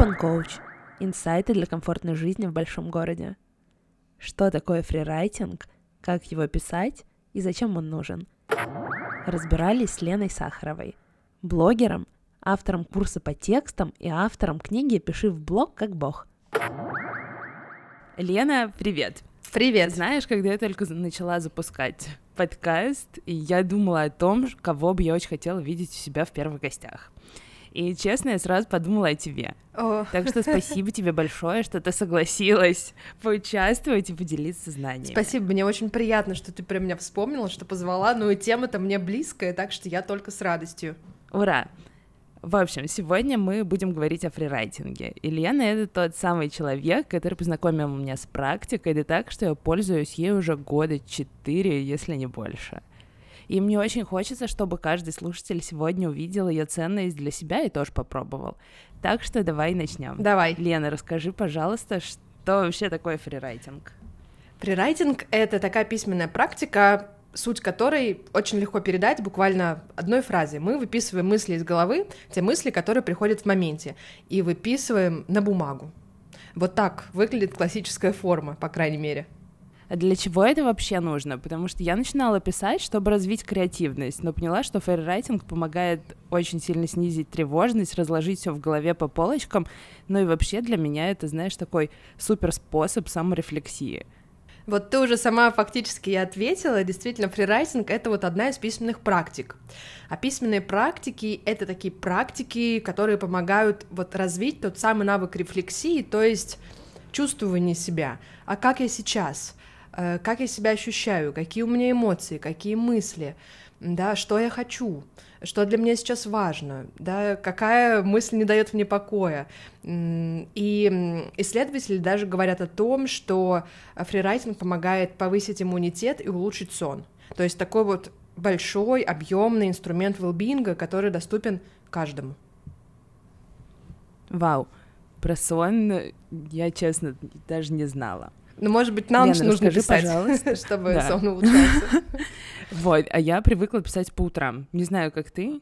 Urban Coach. Инсайты для комфортной жизни в большом городе. Что такое фрирайтинг, как его писать и зачем он нужен. Разбирались с Леной Сахаровой, блогером, автором курса по текстам и автором книги «Пиши в блог как бог». Лена, привет! Привет! Знаешь, когда я только начала запускать подкаст, и я думала о том, кого бы я очень хотела видеть у себя в первых гостях. И честно, я сразу подумала о тебе. О. Так что спасибо тебе большое, что ты согласилась поучаствовать и поделиться знаниями. Спасибо, мне очень приятно, что ты про меня вспомнила, что позвала. Ну и тема-то мне близкая, так что я только с радостью. Ура! В общем, сегодня мы будем говорить о фрирайтинге. Ильяна — это тот самый человек, который познакомил меня с практикой, да так, что я пользуюсь ей уже года четыре, если не больше. И мне очень хочется, чтобы каждый слушатель сегодня увидел ее ценность для себя и тоже попробовал. Так что давай начнем. Давай. Лена, расскажи, пожалуйста, что вообще такое фрирайтинг? Фрирайтинг — это такая письменная практика, суть которой очень легко передать буквально одной фразой. Мы выписываем мысли из головы, те мысли, которые приходят в моменте, и выписываем на бумагу. Вот так выглядит классическая форма, по крайней мере. Для чего это вообще нужно? Потому что я начинала писать, чтобы развить креативность, но поняла, что фейррайтинг помогает очень сильно снизить тревожность, разложить все в голове по полочкам, ну и вообще для меня это, знаешь, такой супер способ саморефлексии. Вот ты уже сама фактически и ответила, действительно, фрирайтинг — это вот одна из письменных практик. А письменные практики — это такие практики, которые помогают вот развить тот самый навык рефлексии, то есть чувствование себя. А как я сейчас? Э, как я себя ощущаю, какие у меня эмоции, какие мысли, да, что я хочу, что для меня сейчас важно, да, какая мысль не дает мне покоя. И исследователи даже говорят о том, что фрирайтинг помогает повысить иммунитет и улучшить сон. То есть такой вот большой, объемный инструмент велбинга, который доступен каждому. Вау, про сон я, честно, даже не знала. Ну, может быть, нам Лена, нужно расскажи, писать, пожалуйста. чтобы Да. сон улучшался. Вот, а я привыкла писать по утрам. Не знаю, как ты.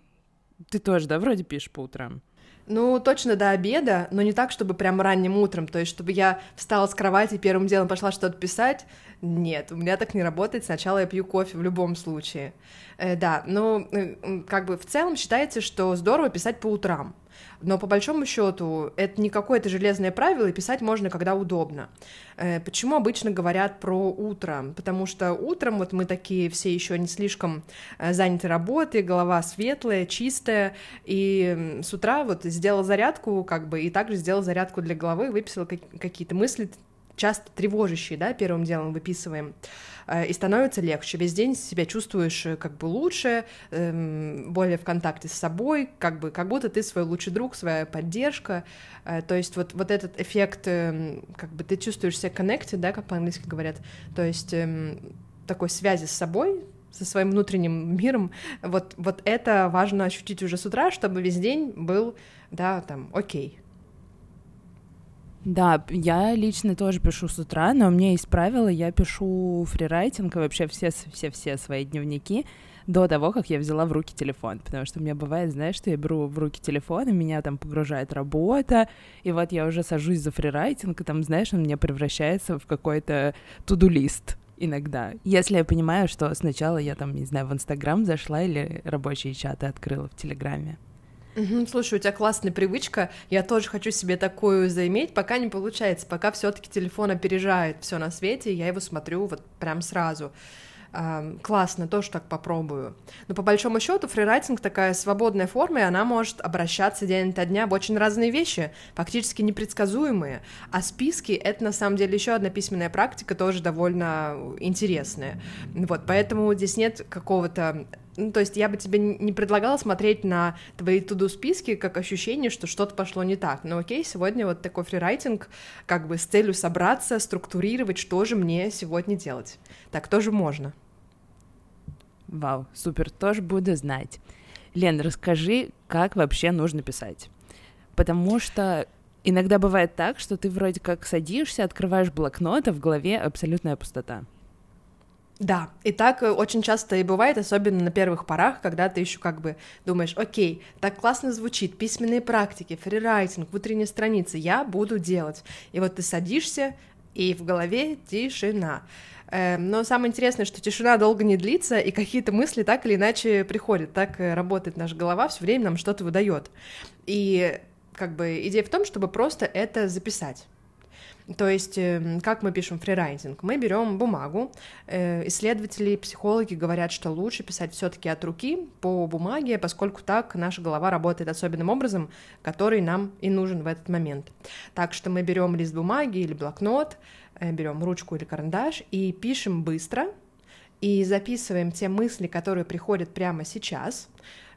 Ты тоже, да, вроде пишешь по утрам? Ну, точно до обеда, но не так, чтобы прям ранним утром, то есть чтобы я встала с кровати и первым делом пошла что-то писать. Нет, у меня так не работает. Сначала я пью кофе в любом случае. Э, да, но э, как бы в целом считается, что здорово писать по утрам. Но по большому счету это не какое-то железное правило, и писать можно, когда удобно. Э, Почему обычно говорят про утро? Потому что утром вот мы такие все еще не слишком э, заняты работой, голова светлая, чистая, и с утра вот сделал зарядку, как бы, и также сделал зарядку для головы, выписал как- какие-то мысли, часто тревожащие, да, первым делом выписываем, э, и становится легче. Весь день себя чувствуешь э, как бы лучше, эм, более в контакте с собой, как бы как будто ты свой лучший друг, своя поддержка. Э, То есть вот, вот этот эффект, эм, как бы ты чувствуешь себя connected, да, как по-английски говорят, то есть эм, такой связи с собой, со своим внутренним миром, вот, вот это важно ощутить уже с утра, чтобы весь день был, да, там, окей. Да, я лично тоже пишу с утра, но у меня есть правило, я пишу фрирайтинг и вообще все-все-все свои дневники до того, как я взяла в руки телефон, потому что у меня бывает, знаешь, что я беру в руки телефон, и меня там погружает работа, и вот я уже сажусь за фрирайтинг, и там, знаешь, он мне превращается в какой-то туду-лист иногда. Если я понимаю, что сначала я там, не знаю, в Инстаграм зашла или рабочие чаты открыла в Телеграме. Мгм, Слушай, у тебя классная привычка. Я тоже хочу себе такую заиметь, пока не получается, пока все-таки телефон опережает все на свете, и я его смотрю вот прям сразу. Ам, классно, тоже так попробую. Но по большому счету фрирайтинг такая свободная форма, и она может обращаться день ото дня в очень разные вещи, фактически непредсказуемые. А списки — это на самом деле еще одна письменная практика, тоже довольно интересная. Вот, поэтому здесь нет какого-то ну, то есть я бы тебе не предлагала смотреть на твои туду списки как ощущение, что что-то пошло не так. Но окей, сегодня вот такой фрирайтинг, как бы с целью собраться, структурировать, что же мне сегодня делать. Так тоже можно. Вау, супер, тоже буду знать. Лен, расскажи, как вообще нужно писать. Потому что иногда бывает так, что ты вроде как садишься, открываешь блокнот, а в голове абсолютная пустота. Да, и так э, очень часто и бывает, особенно на первых порах, когда ты еще как бы думаешь, окей, так классно звучит, письменные практики, фрирайтинг, внутренние страницы, я буду делать. И вот ты садишься, и в голове тишина. Эм, но самое интересное, что тишина долго не длится, и какие-то мысли так или иначе приходят. Так э, работает наша голова, все время нам что-то выдает. И как бы идея в том, чтобы просто это записать. То есть, эм, как мы пишем фрирайтинг? Мы берем бумагу. Э, исследователи, психологи говорят, что лучше писать все-таки от руки по бумаге, поскольку так наша голова работает особенным образом, который нам и нужен в этот момент. Так что мы берем лист бумаги или блокнот, э, берем ручку или карандаш и пишем быстро, и записываем те мысли, которые приходят прямо сейчас,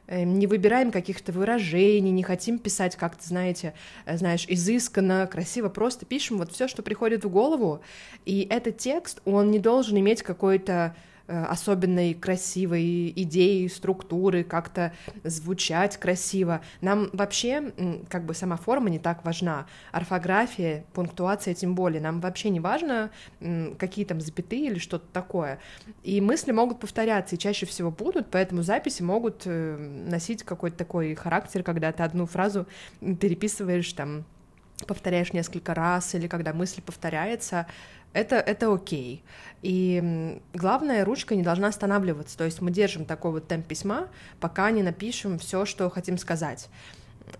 не выбираем каких-то выражений, не хотим писать как-то, знаете, э, знаешь, изысканно, красиво, просто пишем вот все, что приходит в голову, и этот текст, он не должен иметь какой-то Э, особенной красивой идеи, структуры, как-то звучать красиво. Нам вообще как бы сама форма не так важна, орфография, пунктуация тем более. Нам вообще не важно, какие там запятые или что-то такое. И мысли могут повторяться, и чаще всего будут, поэтому записи могут э, носить какой-то такой характер, когда ты одну фразу переписываешь там повторяешь несколько раз, или когда мысль повторяется, это, это окей. И главное, ручка не должна останавливаться. То есть мы держим такой вот темп письма, пока не напишем все, что хотим сказать.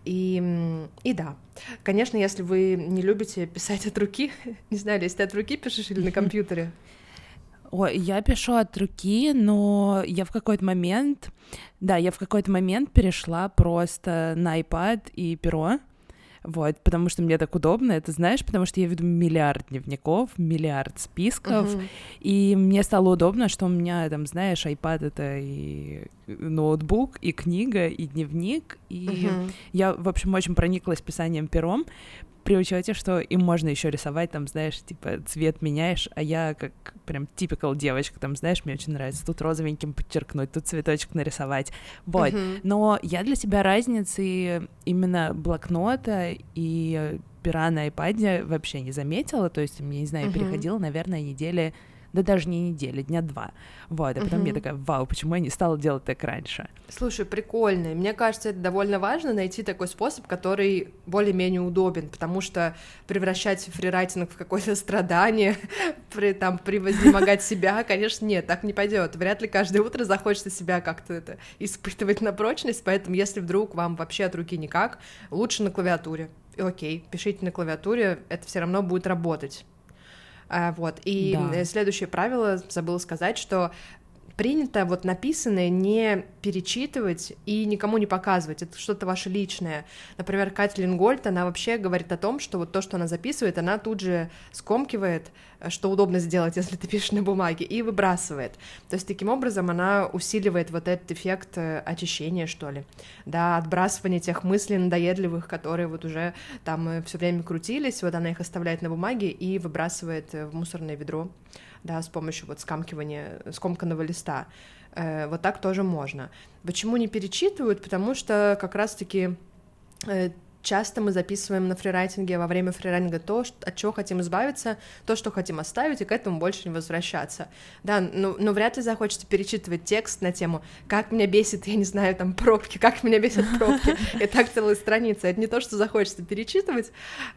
И, и да, конечно, если вы не любите писать от руки, не знаю, если ты от руки пишешь или на компьютере. Ой, я пишу от руки, но я в какой-то момент, да, я в какой-то момент перешла просто на iPad и перо, вот, потому что мне так удобно, это знаешь, потому что я веду миллиард дневников, миллиард списков, uh-huh. и мне стало удобно, что у меня там, знаешь, iPad это и ноутбук, и книга, и дневник, и uh-huh. я, в общем, очень прониклась писанием пером, при учете, что им можно еще рисовать, там, знаешь, типа цвет меняешь, а я как прям типикал девочка, там, знаешь, мне очень нравится тут розовеньким подчеркнуть, тут цветочек нарисовать, вот. Uh-huh. Но я для себя разницы именно блокнота и пера на iPad вообще не заметила, то есть мне, не знаю, uh-huh. переходила, наверное, недели да даже не недели, дня два. Вот, а потом угу. я такая, вау, почему я не стала делать так раньше? Слушай, прикольно. Мне кажется, это довольно важно найти такой способ, который более-менее удобен, потому что превращать фрирайтинг в какое-то страдание, при, там, превознемогать себя, конечно, нет, так не пойдет. Вряд ли каждое утро захочется себя как-то это испытывать на прочность, поэтому если вдруг вам вообще от руки никак, лучше на клавиатуре. И окей, пишите на клавиатуре, это все равно будет работать. А, вот. И да. следующее правило, забыла сказать, что принято вот написанное не перечитывать и никому не показывать, это что-то ваше личное. Например, Катя Лингольд, она вообще говорит о том, что вот то, что она записывает, она тут же скомкивает, что удобно сделать, если ты пишешь на бумаге, и выбрасывает. То есть таким образом она усиливает вот этот эффект э, очищения, что ли, да, отбрасывания тех мыслей надоедливых, которые вот уже там э, все время крутились, вот она их оставляет на бумаге и выбрасывает э, в мусорное ведро да, с помощью вот скамкивания, скомканного листа. Э, вот так тоже можно. Почему не перечитывают? Потому что как раз-таки э, часто мы записываем на фрирайтинге во время фрирайтинга то, от чего хотим избавиться, то, что хотим оставить, и к этому больше не возвращаться. Да, но, но вряд ли захочется перечитывать текст на тему «Как меня бесит, я не знаю, там, пробки, как меня бесят пробки», и так целая страница. Это не то, что захочется перечитывать,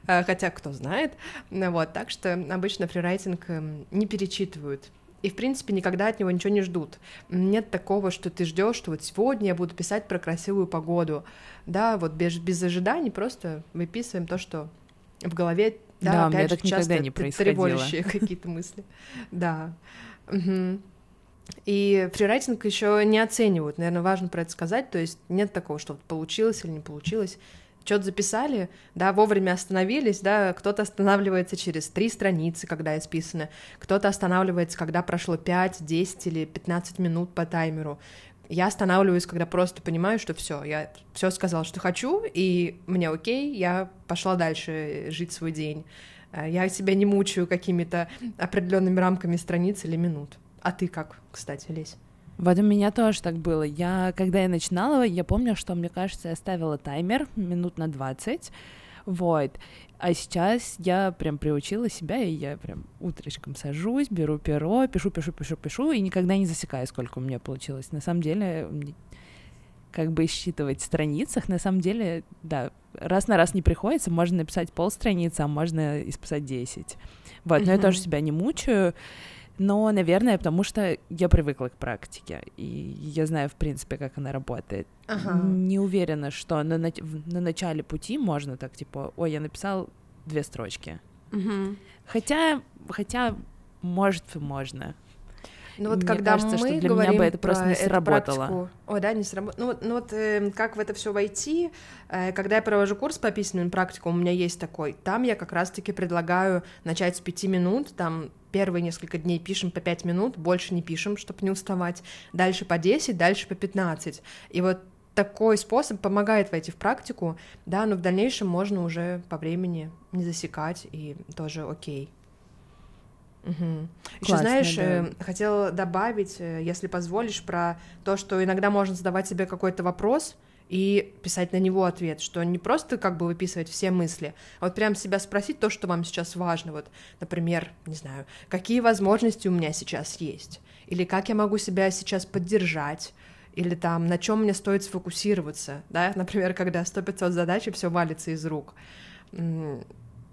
э, хотя кто знает. Вот, так что обычно фрирайтинг эм, не перечитывают и, в принципе, никогда от него ничего не ждут. Нет такого, что ты ждешь, что вот сегодня я буду писать про красивую погоду. Да, вот без, без ожиданий просто выписываем то, что в голове, да, да опять же, часто не тревожащие какие-то мысли. Да. И фрирайтинг еще не оценивают, наверное, важно про это сказать, то есть нет такого, что получилось или не получилось что-то записали, да, вовремя остановились, да, кто-то останавливается через три страницы, когда исписано, кто-то останавливается, когда прошло 5, 10 или 15 минут по таймеру. Я останавливаюсь, когда просто понимаю, что все, я все сказала, что хочу, и мне окей, я пошла дальше жить свой день. Э, я себя не мучаю какими-то определенными рамками страниц или минут. А ты как, кстати, Лесь? Вот у меня тоже так было. Я, когда я начинала, я помню, что, мне кажется, я ставила таймер минут на 20, Вот. А сейчас я прям приучила себя, и я прям утречком сажусь, беру перо, пишу, пишу, пишу, пишу, и никогда не засекаю, сколько у меня получилось. На самом деле, как бы считывать в страницах, на самом деле, да, раз на раз не приходится, можно написать полстраницы, а можно исписать 10. Вот, но я тоже себя не мучаю, но, наверное, потому что я привыкла к практике, и я знаю, в принципе, как она работает. Ага. Не уверена, что на, на, на начале пути можно так, типа, ой, я написал две строчки. Угу. Хотя, хотя, может, можно. Ну вот Мне когда кажется, мы что для говорим меня бы это просто не сработало. Практику, о, да, не сработало. Ну, вот, ну вот э, как в это все войти, э, когда я провожу курс по письменным практикам, у меня есть такой, там я как раз-таки предлагаю начать с пяти минут, там первые несколько дней пишем по пять минут, больше не пишем, чтобы не уставать, дальше по 10, дальше по 15. И вот такой способ помогает войти в практику, да, но в дальнейшем можно уже по времени не засекать, и тоже окей. Угу. Еще знаешь, да. э, хотела добавить, э, если позволишь, про то, что иногда можно задавать себе какой-то вопрос и писать на него ответ, что не просто как бы выписывать все мысли, а вот прям себя спросить то, что вам сейчас важно. Вот, например, не знаю, какие возможности у меня сейчас есть, или как я могу себя сейчас поддержать, или там на чем мне стоит сфокусироваться, да, например, когда 100-500 задач и все валится из рук.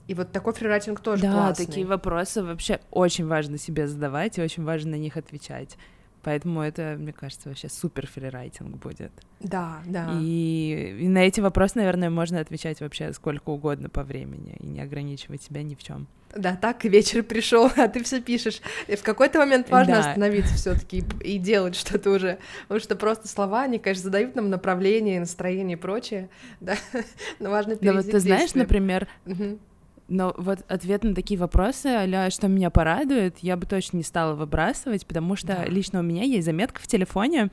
И вот такой фрирайтинг тоже да, классный. Да, такие вопросы вообще очень важно себе задавать и очень важно на них отвечать. Поэтому это, мне кажется, вообще супер фрирайтинг будет. Да, да. И, и на эти вопросы, наверное, можно отвечать вообще сколько угодно по времени и не ограничивать себя ни в чем. Да, так вечер пришел, а ты все пишешь. И в какой-то момент важно да. остановиться все-таки и, и делать что-то уже. Потому что просто слова, они, конечно, задают нам направление, настроение и прочее. Да, но важно Да, вот ты знаешь, например, угу но вот ответ на такие вопросы, а что меня порадует, я бы точно не стала выбрасывать, потому что да. лично у меня есть заметка в телефоне,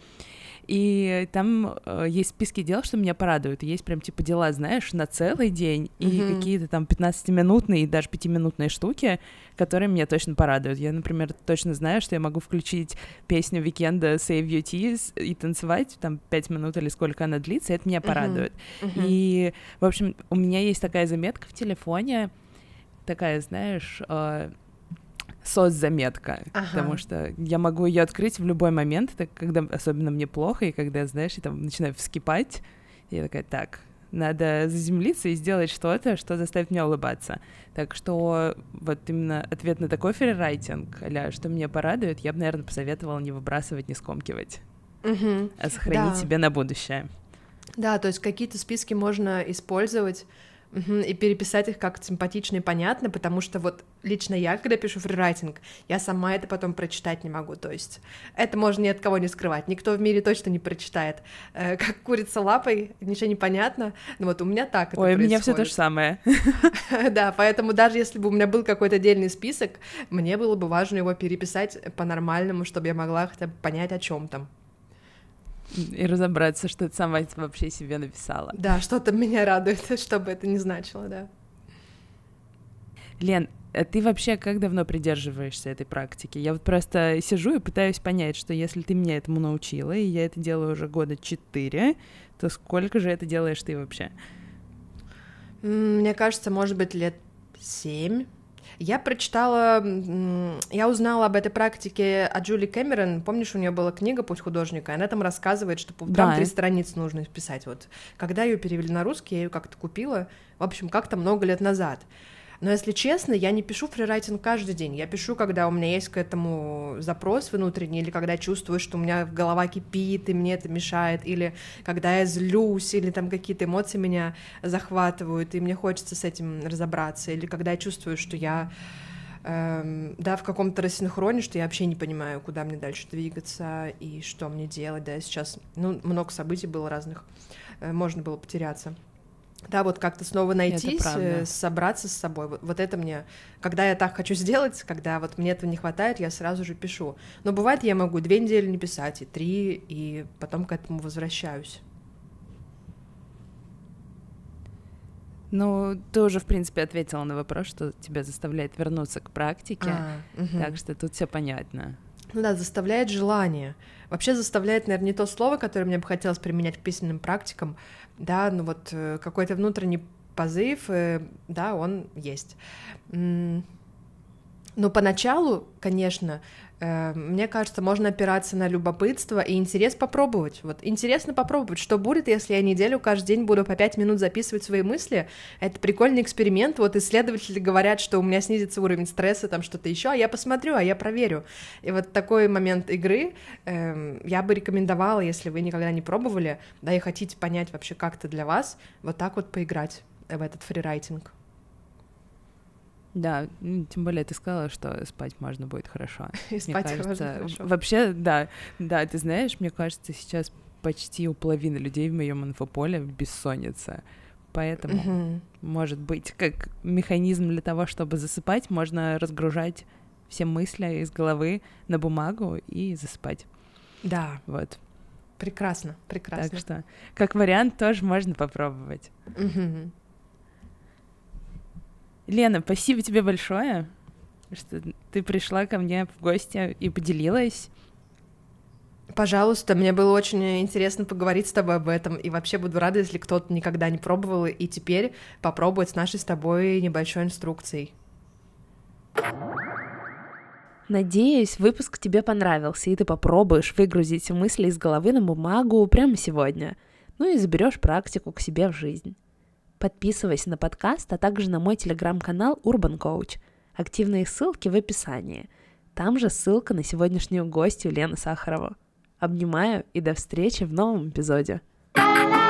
и там э, есть списки дел, что меня порадуют. Есть прям типа дела, знаешь, на целый день, и mm-hmm. какие-то там 15-минутные и даже 5-минутные штуки, которые меня точно порадуют. Я, например, точно знаю, что я могу включить песню Weeknd а Save Your Tears и танцевать там 5 минут или сколько она длится, и это меня порадует. Mm-hmm. Mm-hmm. И, в общем, у меня есть такая заметка в телефоне, такая, знаешь, э, SOS-заметка, ага. потому что я могу ее открыть в любой момент, так, когда особенно мне плохо, и когда, знаешь, я там начинаю вскипать, я такая, так, надо заземлиться и сделать что-то, что заставит меня улыбаться. Так что вот именно ответ на такой фрирайтинг, а что меня порадует, я бы, наверное, посоветовала не выбрасывать, не скомкивать, угу. а сохранить да. себе на будущее. Да, то есть какие-то списки можно использовать Угу, и переписать их как симпатично и понятно, потому что вот лично я, когда пишу фрирайтинг, я сама это потом прочитать не могу, то есть это можно ни от кого не скрывать, никто в мире точно не прочитает. Э, как курица лапой, ничего не понятно, но вот у меня так это Ой, происходит. у меня все то же самое. Да, поэтому даже если бы у меня был какой-то отдельный список, мне было бы важно его переписать по-нормальному, чтобы я могла хотя бы понять, о чем там и разобраться, что ты сама вообще себе написала. Да, что-то меня радует, что бы это ни значило, да. Лен, а ты вообще как давно придерживаешься этой практики? Я вот просто сижу и пытаюсь понять, что если ты меня этому научила, и я это делаю уже года четыре, то сколько же это делаешь ты вообще? Мне кажется, может быть, лет семь. Я прочитала, я узнала об этой практике от Джули Кэмерон. Помнишь, у нее была книга «Путь художника», и она там рассказывает, что по утрам да. три страницы нужно писать. Вот когда ее перевели на русский, я ее как-то купила, в общем, как-то много лет назад. Но если честно, я не пишу фрирайтинг каждый день. Я пишу, когда у меня есть к этому запрос внутренний, или когда чувствую, что у меня голова кипит, и мне это мешает, или когда я злюсь, или там какие-то эмоции меня захватывают, и мне хочется с этим разобраться, или когда я чувствую, что я эм, да, в каком-то рассинхроне, что я вообще не понимаю, куда мне дальше двигаться и что мне делать, да, сейчас, ну, много событий было разных, э, можно было потеряться да, вот как-то снова найтись, э, собраться с собой. Вот, вот это мне, когда я так хочу сделать, когда вот мне этого не хватает, я сразу же пишу. Но бывает, я могу две недели не писать, и три, и потом к этому возвращаюсь. Ну, ты уже, в принципе, ответила на вопрос, что тебя заставляет вернуться к практике, а, угу. так что тут все понятно. Ну да, заставляет желание. Вообще заставляет, наверное, не то слово, которое мне бы хотелось применять к письменным практикам, да, ну вот э, какой-то внутренний позыв, э, да, он есть. Но поначалу, конечно, мне кажется, можно опираться на любопытство и интерес попробовать. Вот интересно попробовать, что будет, если я неделю каждый день буду по пять минут записывать свои мысли. Это прикольный эксперимент. Вот исследователи говорят, что у меня снизится уровень стресса, там что-то еще, а я посмотрю, а я проверю. И вот такой момент игры э, я бы рекомендовала, если вы никогда не пробовали, да, и хотите понять вообще, как это для вас, вот так вот поиграть в этот фрирайтинг. Да, тем более ты сказала, что спать можно будет хорошо. И спать кажется, можно хорошо. Вообще, да, да, ты знаешь, мне кажется, сейчас почти у половины людей в моем инфополе бессонница. Поэтому, угу. может быть, как механизм для того, чтобы засыпать, можно разгружать все мысли из головы на бумагу и засыпать. Да. Вот. Прекрасно, прекрасно. Так что, как вариант, тоже можно попробовать. Угу. Лена, спасибо тебе большое, что ты пришла ко мне в гости и поделилась. Пожалуйста, мне было очень интересно поговорить с тобой об этом, и вообще буду рада, если кто-то никогда не пробовал, и теперь попробовать с нашей с тобой небольшой инструкцией. Надеюсь, выпуск тебе понравился, и ты попробуешь выгрузить мысли из головы на бумагу прямо сегодня. Ну и заберешь практику к себе в жизнь. Подписывайся на подкаст, а также на мой телеграм-канал Urban Coach. Активные ссылки в описании. Там же ссылка на сегодняшнюю гостью Лену Сахарову. Обнимаю и до встречи в новом эпизоде. you